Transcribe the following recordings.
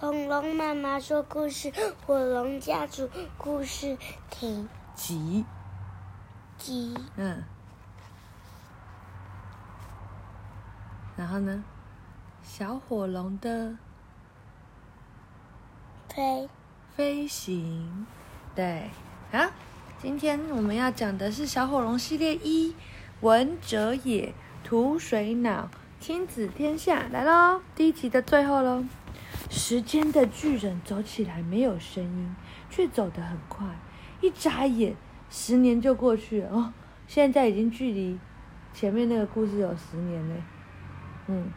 恐龙妈妈说故事，火龙家族故事停。集。集。嗯。然后呢？小火龙的飞飞行，对，啊，今天我们要讲的是小火龙系列一，文哲也，图水脑，亲子天下，来喽，第一集的最后喽。时间的巨人走起来没有声音，却走得很快，一眨眼，十年就过去了哦。现在已经距离前面那个故事有十年嘞，嗯。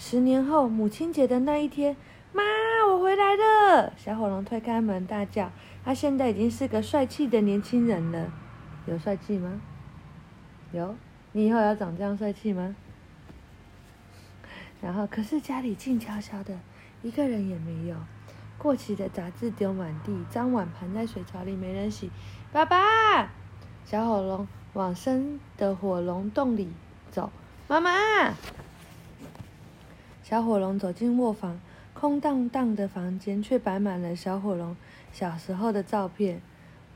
十年后，母亲节的那一天，妈，我回来了！小火龙推开门大叫。他现在已经是个帅气的年轻人了，有帅气吗？有，你以后要长这样帅气吗？然后，可是家里静悄悄的，一个人也没有。过期的杂志丢满地，脏碗盘在水槽里没人洗。爸爸，小火龙往生的火龙洞里走。妈妈。小火龙走进卧房，空荡荡的房间却摆满了小火龙小时候的照片。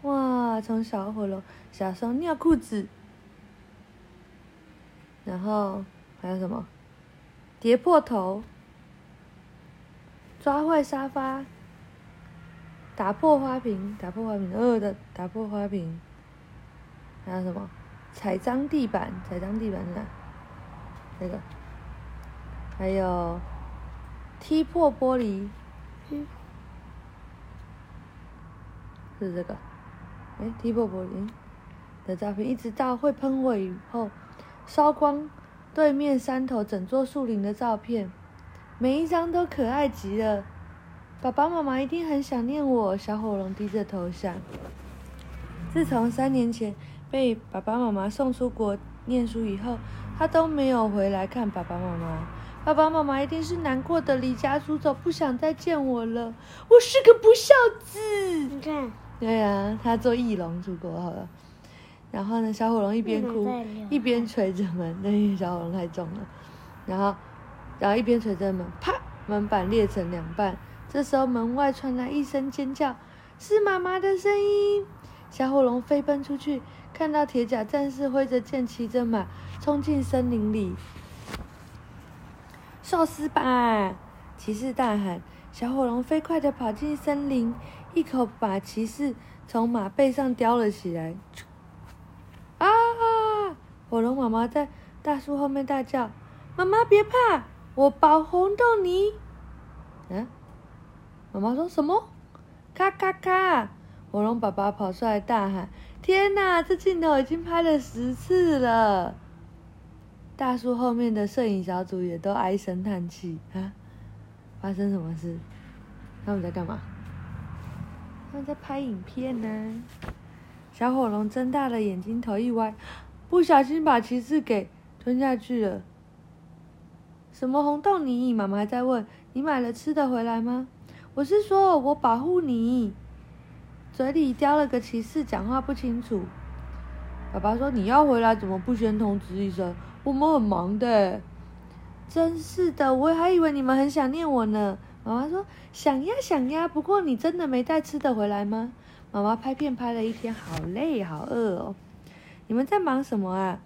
哇，从小火龙小时候尿裤子，然后还有什么？跌破头，抓坏沙发，打破花瓶，打破花瓶，饿的打破花瓶，还有什么？踩脏地板，踩脏地板是哪？那个。还有踢破玻璃，是这个，哎，踢破玻璃的照片，一直到会喷火以后烧光对面山头整座树林的照片，每一张都可爱极了。爸爸妈妈一定很想念我。小火龙低着头想。自从三年前被爸爸妈妈送出国念书以后，他都没有回来看爸爸妈妈。爸爸妈妈一定是难过的离家出走，不想再见我了。我是个不孝子。你看，对呀、啊，他做翼龙出国好了。然后呢，小火龙一边哭一边捶着门，那小火龙太重了。然后，然后一边捶着门，啪，门板裂成两半。这时候门外传来一声尖叫，是妈妈的声音。小火龙飞奔出去，看到铁甲战士挥着剑，骑着马冲进森林里。寿司吧！骑士大喊。小火龙飞快地跑进森林，一口把骑士从马背上叼了起来。啊！火龙妈妈在大树后面大叫：“妈妈别怕，我保红豆泥。”嗯？妈妈说什么？咔咔咔！火龙爸爸跑出来大喊：“天哪！这镜头已经拍了十次了。”大树后面的摄影小组也都唉声叹气啊！发生什么事？他们在干嘛？他们在拍影片呢。小火龙睁大了眼睛，头一歪，不小心把骑士给吞下去了。什么红豆泥？妈妈在问。你买了吃的回来吗？我是说，我保护你。嘴里叼了个骑士，讲话不清楚。爸爸说：“你要回来，怎么不先通知一声？”我们很忙的，真是的，我还以为你们很想念我呢。妈妈说想呀想呀，不过你真的没带吃的回来吗？妈妈拍片拍了一天，好累好饿哦。你们在忙什么啊？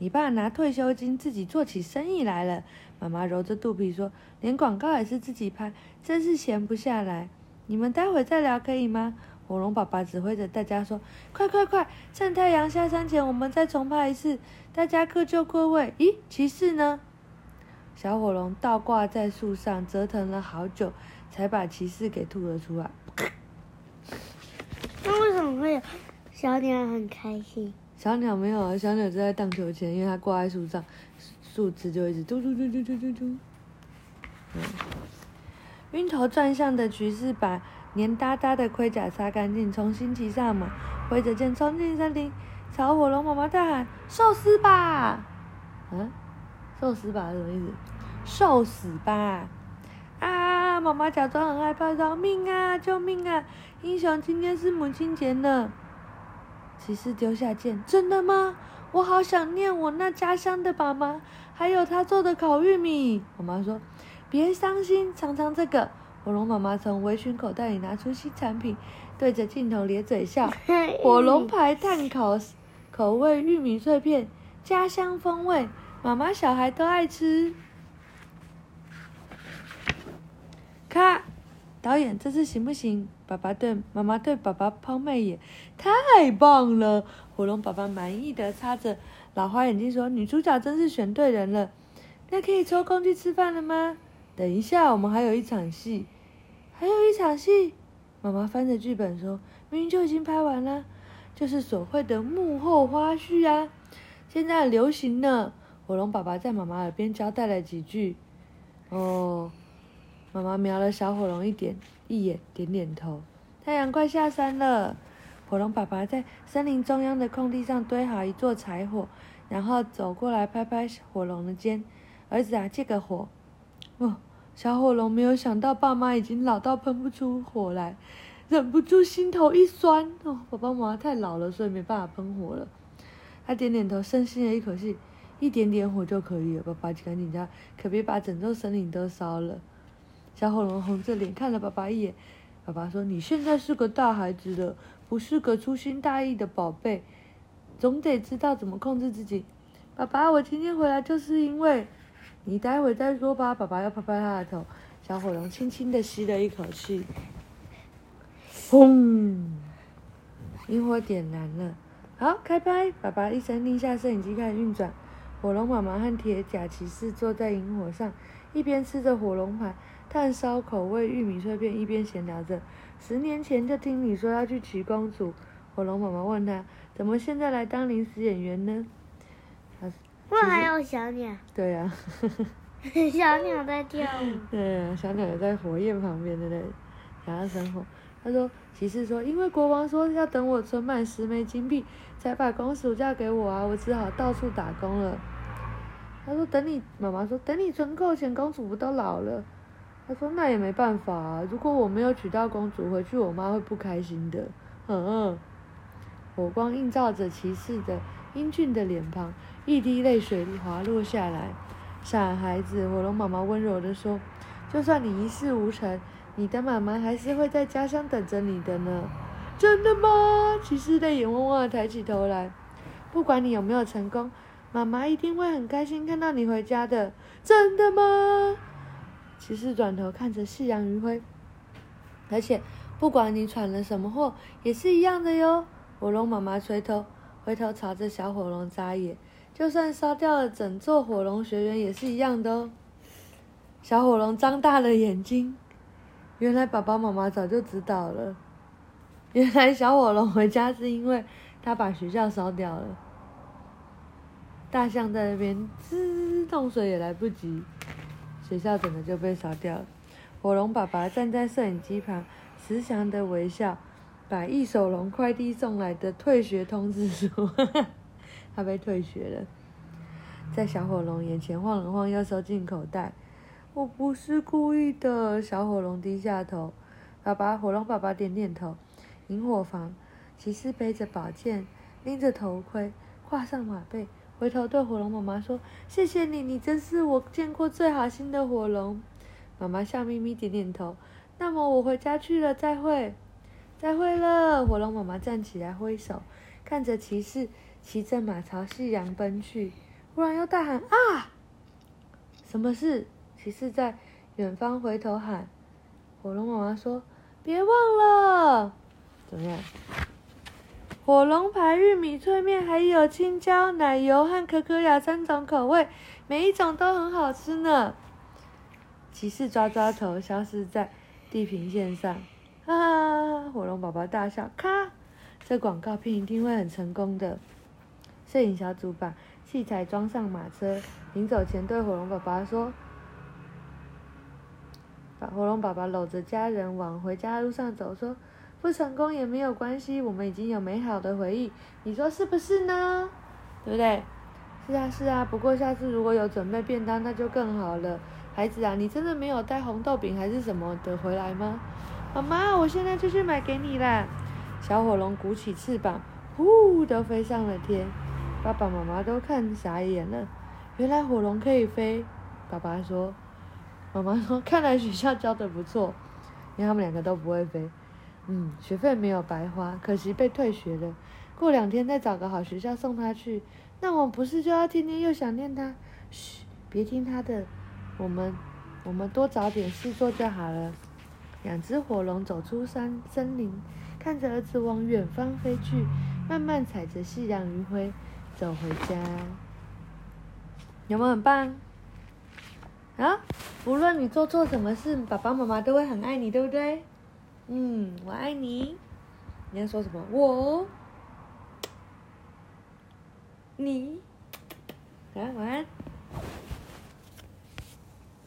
你爸拿退休金自己做起生意来了。妈妈揉着肚皮说，连广告也是自己拍，真是闲不下来。你们待会再聊可以吗？火龙爸爸指挥着大家说：“快快快，趁太阳下山前，我们再重拍一次。大家各就各位。咦，骑士呢？”小火龙倒挂在树上，折腾了好久，才把骑士给吐了出来。那为什么会有小鸟很开心？小鸟没有啊，小鸟就在荡秋千，因为它挂在树上，树枝就一直嘟嘟嘟嘟嘟嘟嘟。嗯，晕头转向的骑士把。黏哒哒的盔甲擦干净，重新骑上马，挥着剑冲进森林，朝火龙妈妈大喊：“受死吧！”嗯，受死吧什么意思？受死吧！啊！妈妈假装很害怕，饶命啊！救命啊！英雄，今天是母亲节呢。骑士丢下剑，真的吗？我好想念我那家乡的爸妈，还有他做的烤玉米。我妈说：“别伤心，尝尝这个。”火龙妈妈从围裙口袋里拿出新产品，对着镜头咧嘴笑。火龙牌炭烤口味玉米脆片，家乡风味，妈妈小孩都爱吃。咔，导演，这次行不行？爸爸对妈妈对爸爸抛媚眼，太棒了！火龙爸爸满意的擦着老花眼镜说：“女主角真是选对人了。”那可以抽空去吃饭了吗？等一下，我们还有一场戏，还有一场戏。妈妈翻着剧本说：“明明就已经拍完了，就是所谓的幕后花絮啊，现在流行呢。”火龙爸爸在妈妈耳边交代了几句。哦，妈妈瞄了小火龙一点一眼，点点头。太阳快下山了，火龙爸爸在森林中央的空地上堆好一座柴火，然后走过来拍拍火龙的肩。儿子啊，借个火！哦，小火龙没有想到爸妈已经老到喷不出火来，忍不住心头一酸。哦，爸爸妈妈太老了，所以没办法喷火了。他点点头，深吸了一口气，一点点火就可以了。爸爸赶紧叫，可别把整座森林都烧了。小火龙红着脸看了爸爸一眼。爸爸说：“你现在是个大孩子了，不是个粗心大意的宝贝，总得知道怎么控制自己。”爸爸，我今天回来就是因为。你待会再说吧。爸爸要拍拍他的头。小火龙轻轻的吸了一口气，轰！萤火点燃了。好，开拍！爸爸一声令下，摄影机开始运转。火龙妈妈和铁甲骑士坐在萤火上，一边吃着火龙牌炭烧口味玉米脆片，一边闲聊着。十年前就听你说要去娶公主，火龙妈妈问他，怎么现在来当临时演员呢？他我还有小鸟？对呀、啊，小鸟在跳舞。对呀、啊，小鸟也在火焰旁边，对不对？想要生活。他说：“骑士说，因为国王说要等我存满十枚金币，才把公主嫁给我啊，我只好到处打工了。”他说：“等你妈妈说，等你存够钱，公主不都老了？”他说：“那也没办法啊，如果我没有娶到公主，回去我妈会不开心的。”嗯。火光映照着骑士的英俊的脸庞。一滴泪水滑落下来，傻孩子，火龙妈妈温柔地说：“就算你一事无成，你的妈妈还是会在家乡等着你的呢。”真的吗？骑士泪眼汪汪地抬起头来。不管你有没有成功，妈妈一定会很开心看到你回家的。真的吗？骑士转头看着夕阳余晖，而且不管你闯了什么祸，也是一样的哟。火龙妈妈垂头，回头朝着小火龙眨眼。就算烧掉了整座火龙学园也是一样的哦。小火龙张大了眼睛，原来爸爸妈妈早就知道了。原来小火龙回家是因为他把学校烧掉了。大象在那边滋，动水也来不及，学校整个就被烧掉了。火龙爸爸站在摄影机旁，慈祥的微笑，把易手龙快递送来的退学通知书。他被退学了，在小火龙眼前晃了晃，又收进口袋。我不是故意的。小火龙低下头。爸爸，火龙爸爸点点头。萤火房，骑士背着宝剑，拎着头盔，跨上马背，回头对火龙妈妈说：“谢谢你，你真是我见过最好心的火龙。”妈妈笑眯眯，点点头。那么我回家去了，再会，再会了。火龙妈妈站起来挥手，看着骑士。骑着马朝夕阳奔去，忽然又大喊：“啊！什么事？”骑士在远方回头喊。火龙妈妈说：“别忘了，怎么样？火龙牌玉米脆面还有青椒奶油和可可亚三种口味，每一种都很好吃呢。”骑士抓抓头，消失在地平线上。哈哈！火龙宝宝大笑，咔！这广告片一定会很成功的。摄影小组把器材装上马车，临走前对火龙宝宝说：“把火龙宝宝搂着家人往回家路上走，说不成功也没有关系，我们已经有美好的回忆，你说是不是呢？对不对？是啊，是啊。不过下次如果有准备便当，那就更好了。孩子啊，你真的没有带红豆饼还是什么的回来吗？妈妈，我现在就去买给你啦。小火龙鼓起翅膀，呼，都飞上了天。”爸爸妈妈都看傻眼了，原来火龙可以飞。爸爸说：“妈妈说，看来学校教的不错。”因为他们两个都不会飞。嗯，学费没有白花，可惜被退学了。过两天再找个好学校送他去。那我不是就要天天又想念他？嘘，别听他的，我们我们多找点事做就好了。两只火龙走出山森林，看着儿子往远方飞去，慢慢踩着夕阳余晖走回家。有没有很棒？啊，无论你做错什么事，爸爸妈妈都会很爱你，对不对？嗯，我爱你。你要说什么？我，你，来，晚安。